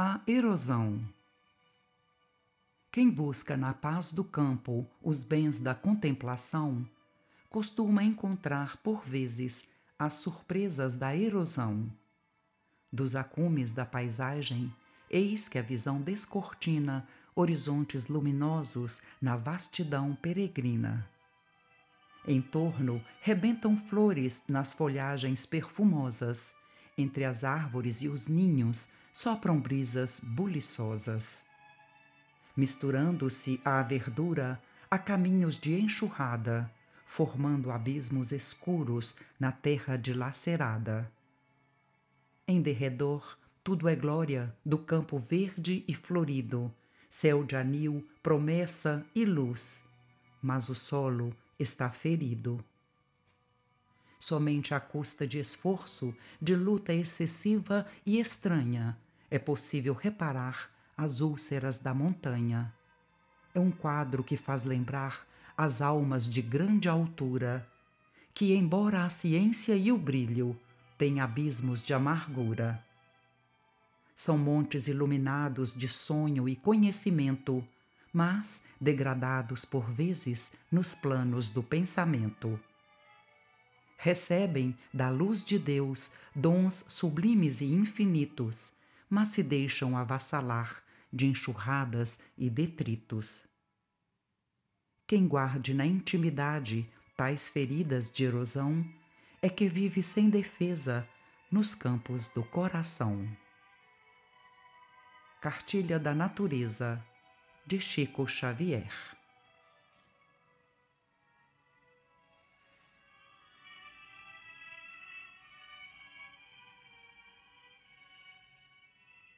A erosão. Quem busca na paz do campo os bens da contemplação, costuma encontrar por vezes as surpresas da erosão. Dos acumes da paisagem, eis que a visão descortina horizontes luminosos na vastidão peregrina. Em torno rebentam flores nas folhagens perfumosas, entre as árvores e os ninhos sopram brisas buliçosas. Misturando-se à verdura, há caminhos de enxurrada, formando abismos escuros na terra dilacerada. Em derredor, tudo é glória do campo verde e florido, céu de anil, promessa e luz, mas o solo está ferido. Somente à custa de esforço, de luta excessiva e estranha, é possível reparar as úlceras da montanha. É um quadro que faz lembrar as almas de grande altura, que, embora a ciência e o brilho, têm abismos de amargura. São montes iluminados de sonho e conhecimento, mas degradados por vezes nos planos do pensamento. Recebem da luz de Deus dons sublimes e infinitos, mas se deixam avassalar de enxurradas e detritos. Quem guarde na intimidade tais feridas de erosão é que vive sem defesa nos campos do coração. Cartilha da Natureza, de Chico Xavier